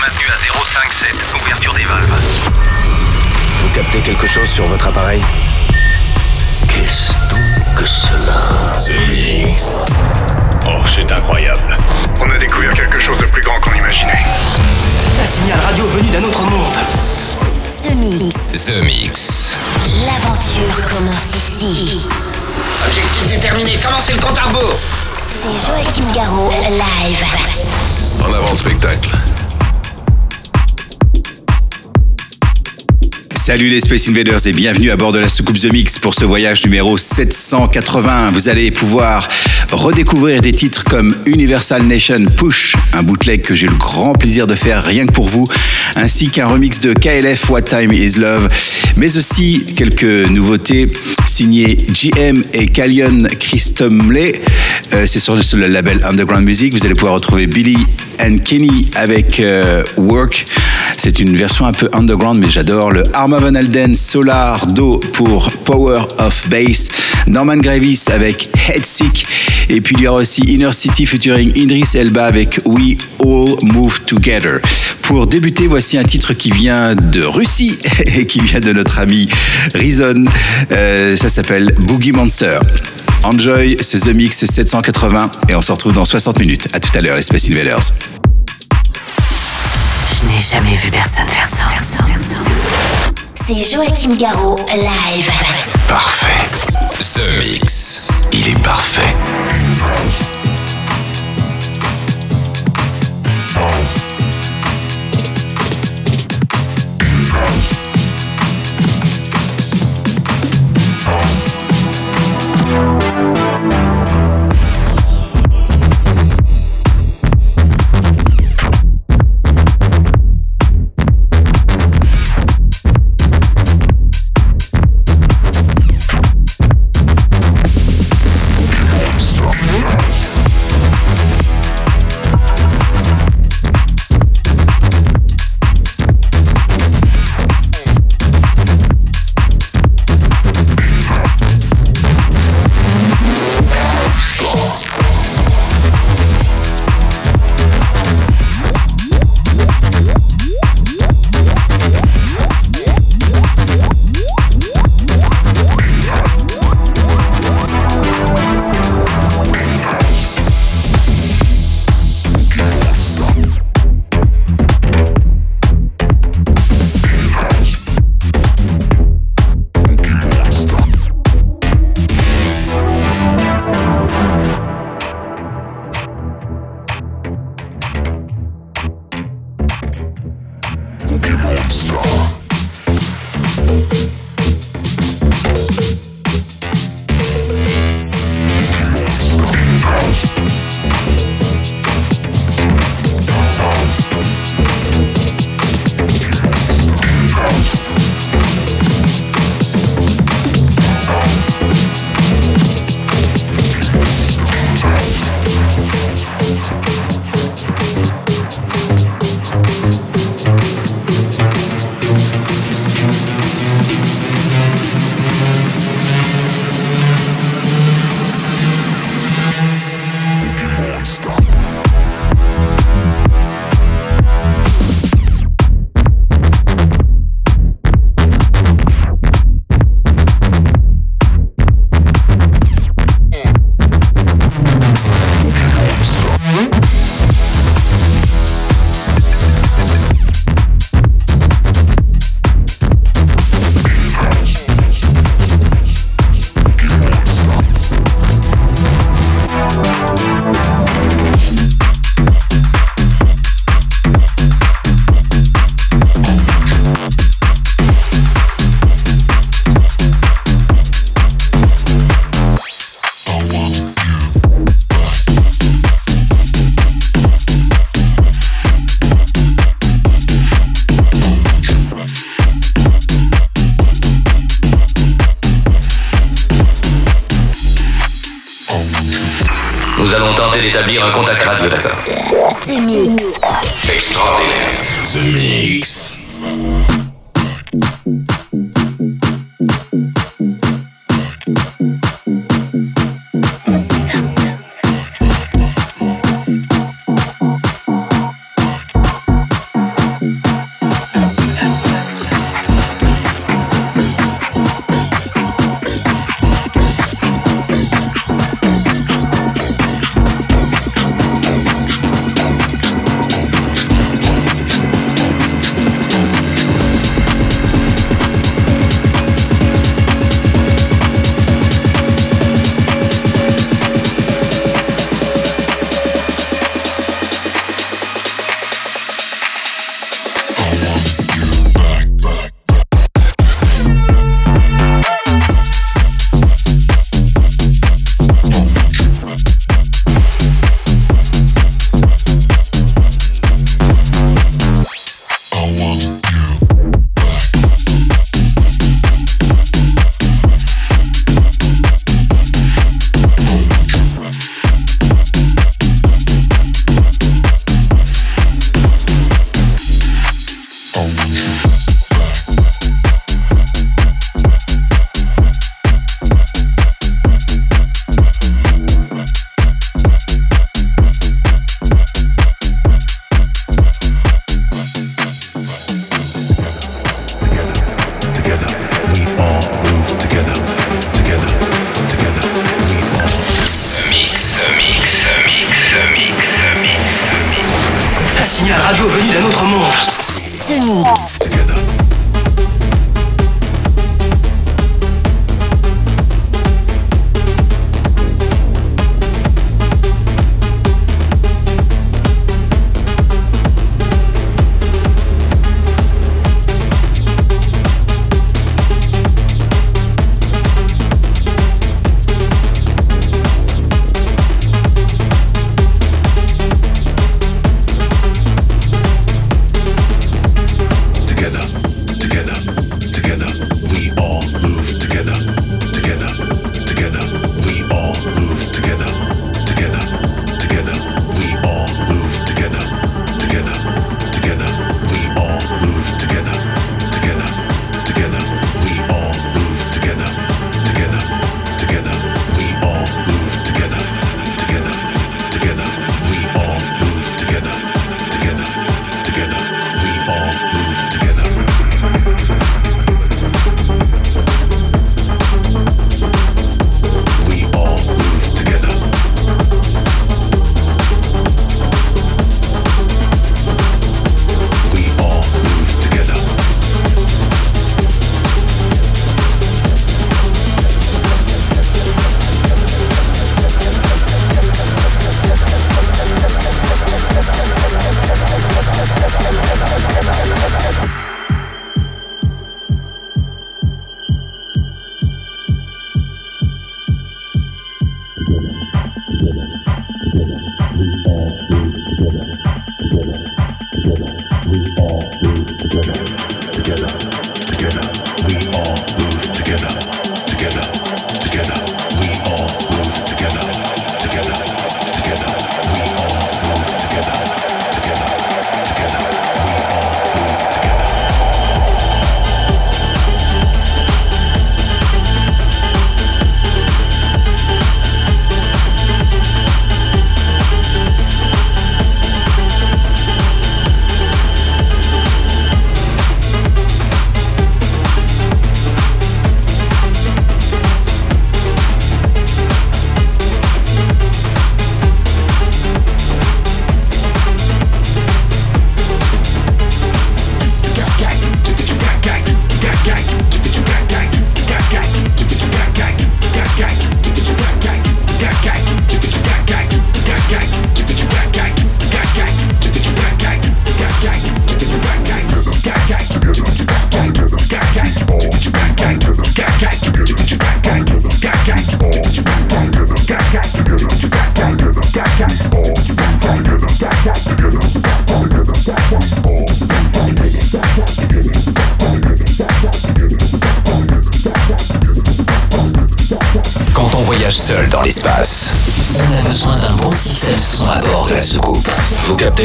maintenu à 057. Ouverture des valves. Vous captez quelque chose sur votre appareil Qu'est-ce donc que cela Oh, c'est incroyable. On a découvert quelque chose de plus grand qu'on imaginait. Un signal radio venu d'un autre monde. The Mix. The Mix. L'aventure commence ici. Objectif déterminé, commencez le compte à rebours C'est Joachim Garraud, live. En avant le spectacle. Salut les Space Invaders et bienvenue à bord de la soucoupe The Mix pour ce voyage numéro 780. Vous allez pouvoir redécouvrir des titres comme Universal Nation Push, un bootleg que j'ai le grand plaisir de faire rien que pour vous, ainsi qu'un remix de KLF What Time Is Love, mais aussi quelques nouveautés signées GM et Callion Christomley. Euh, C'est sur le, label Underground Music. Vous allez pouvoir retrouver Billy and Kenny avec euh, Work. C'est une version un peu underground, mais j'adore. Le Arma Van Alden Solar Do pour Power of Bass. Norman Gravis avec Headsick. Et puis il y aura aussi Inner City featuring Idris Elba avec We All Move Together. Pour débuter, voici un titre qui vient de Russie et qui vient de notre ami Reason. Euh, ça s'appelle Boogie Monster. Enjoy, c'est The Mix 780 et on se retrouve dans 60 minutes. À tout à l'heure les Space Invaders. Je n'ai jamais vu personne faire ça. C'est Joachim Garraud, live. Parfait. The Mix. Il est parfait.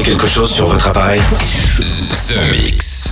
Quelque chose sur votre appareil? The Mix.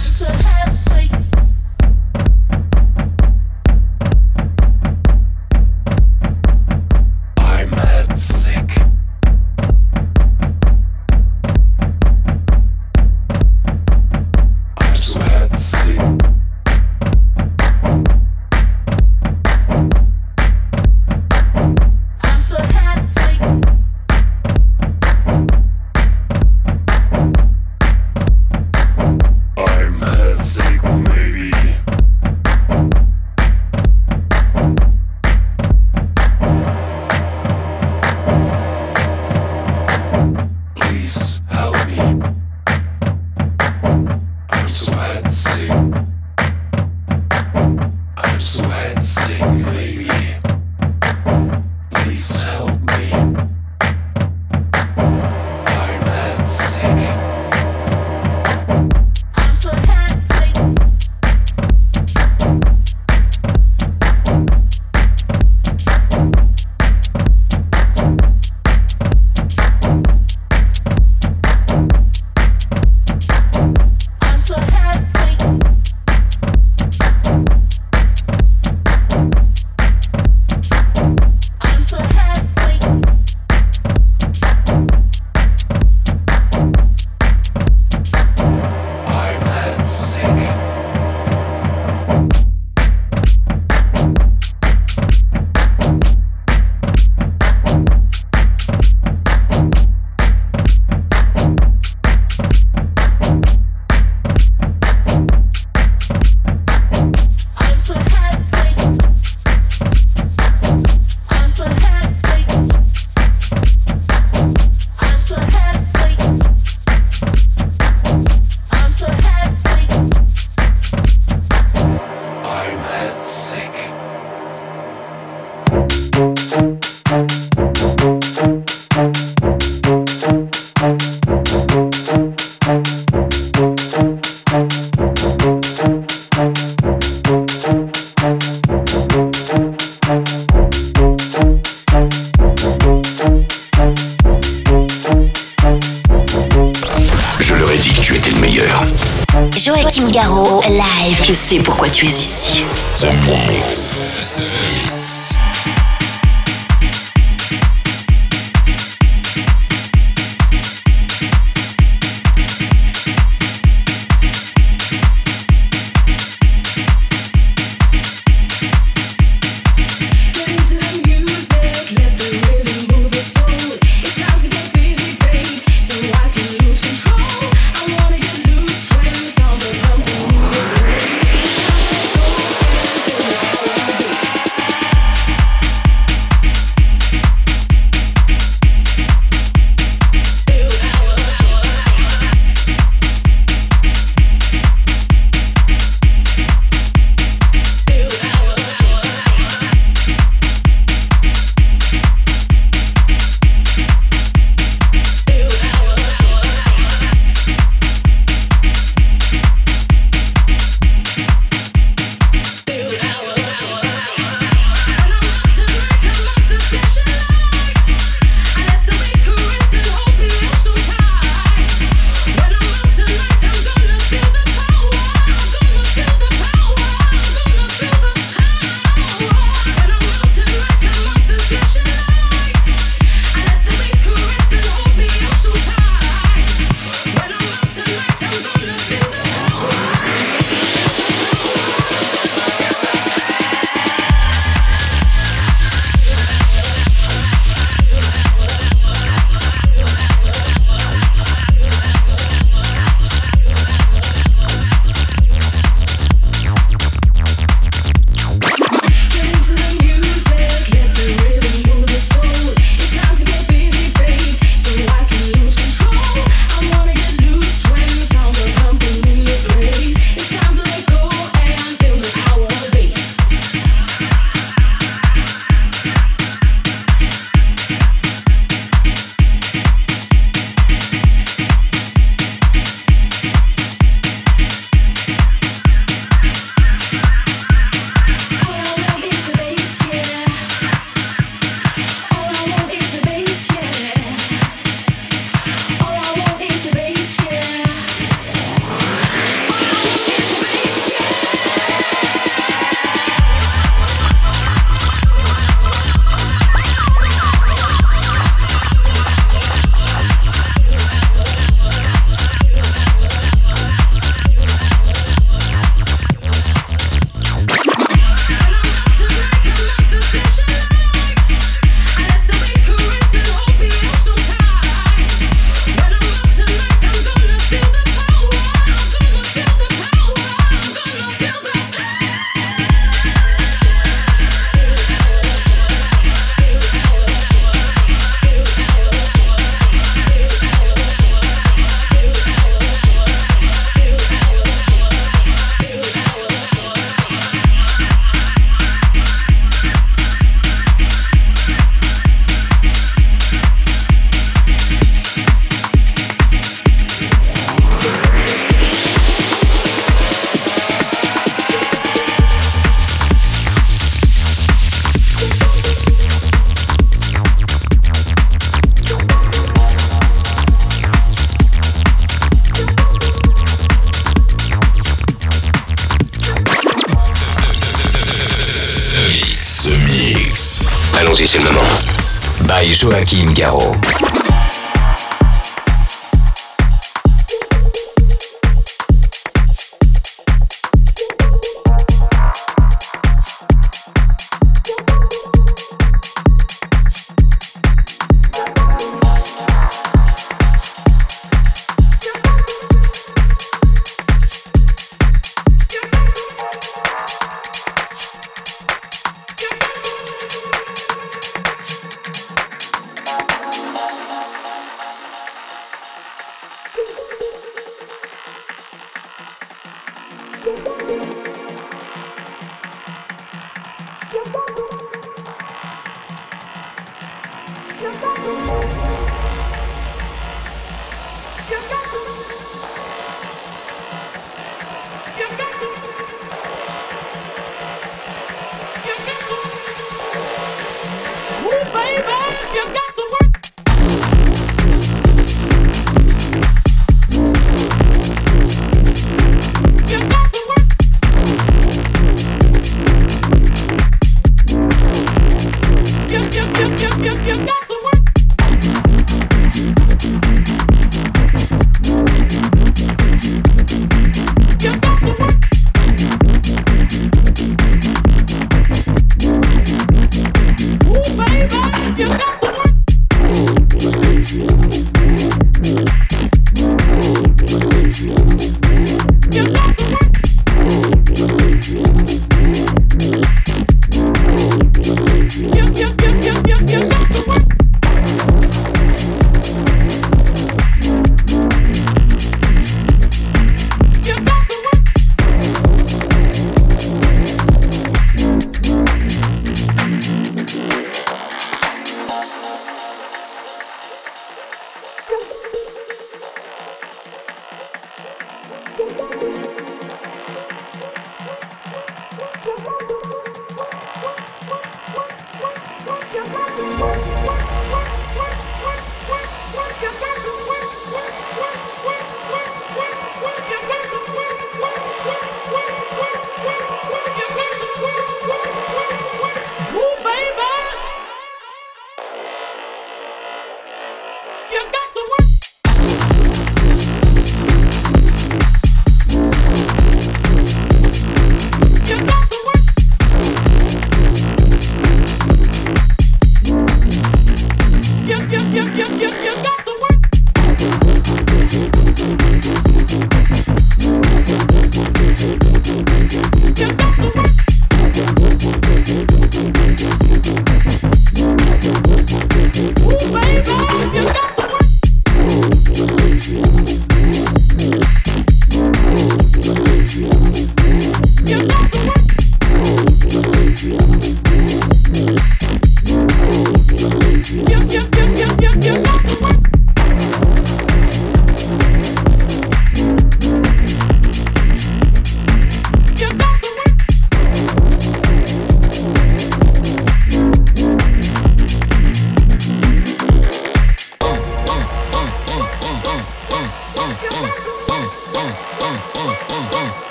Joachim Thank you.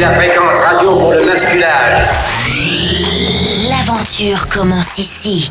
La fréquence radio pour le masculage. L'aventure commence ici.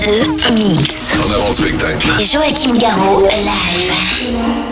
The Mix. En avant spectacle. Joachim Garraud, live.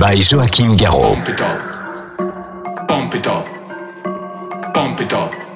By Joachim Garraud. Pump it up. Pump it up. Pump it up.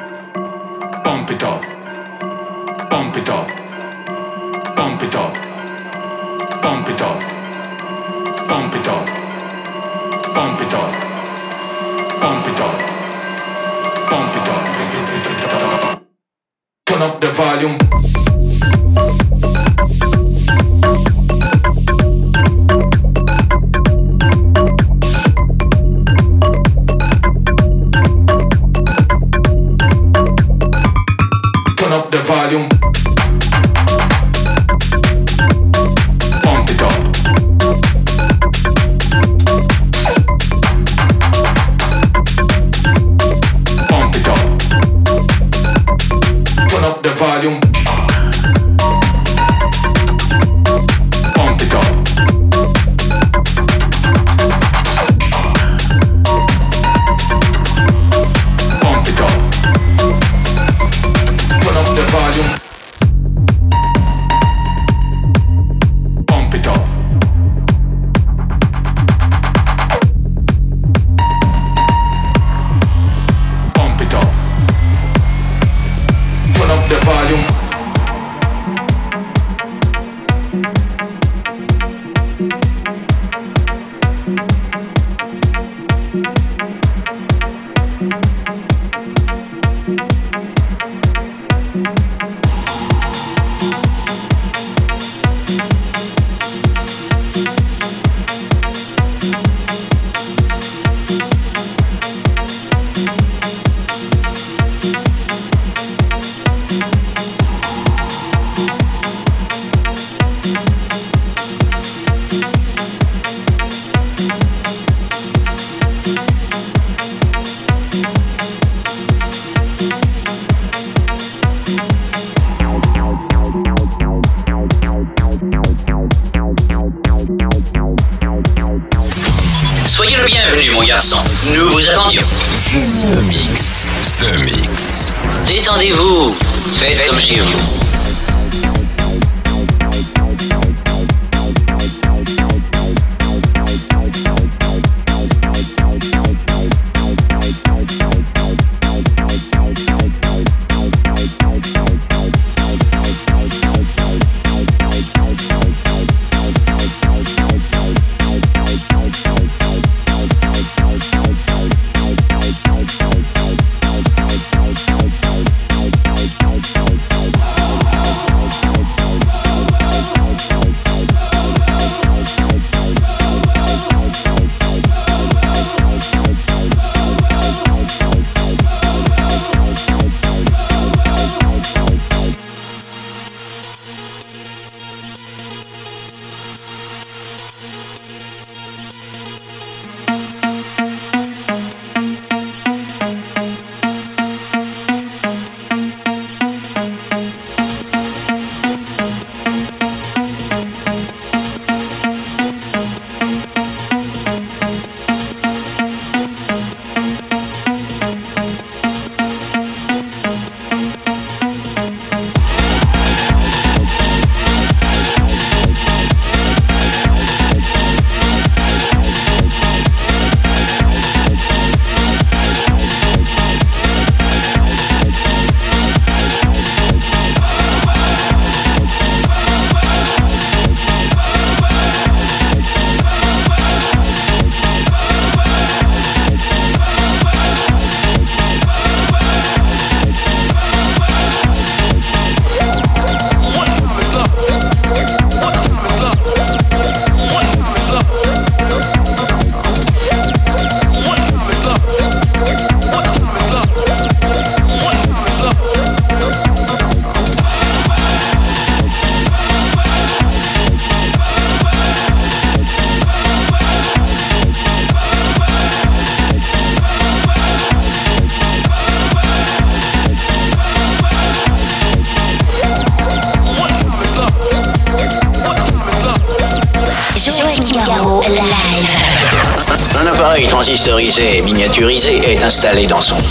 Installé dans son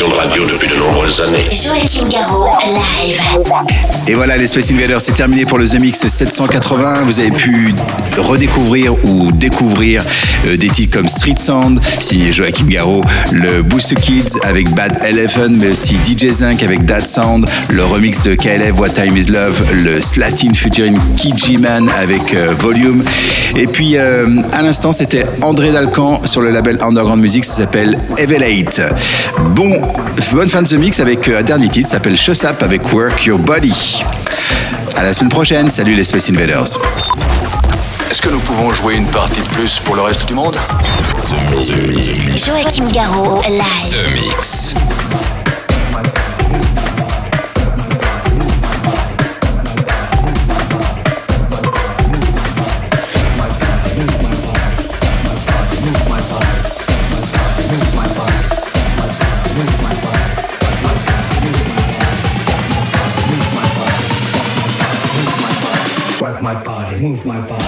vos émissions de radio depuis de nombreuses années. Live. Et voilà, les Space Invaders, c'est terminé pour le The Mix 780. Vous avez pu redécouvrir ou découvrir euh, des titres comme Street Sound, signé Joachim Garraud, le Boost Kids avec Bad Elephant, mais aussi DJ Zinc avec That Sound, le remix de KLF What Time Is Love, le Slatin featuring Kiji Man avec euh, Volume. Et puis, euh, à l'instant, c'était André Dalcan sur le label Underground Music, ça s'appelle Evelate. Bon, bonne fin de The Mix avec un dernier titre, ça s'appelle Show Up avec Work Your Body. À la semaine prochaine, salut les Space Invaders. Est-ce que nous pouvons jouer une partie de plus pour le reste du monde? Joachim Garraud, live. The Mix. My body, move my body.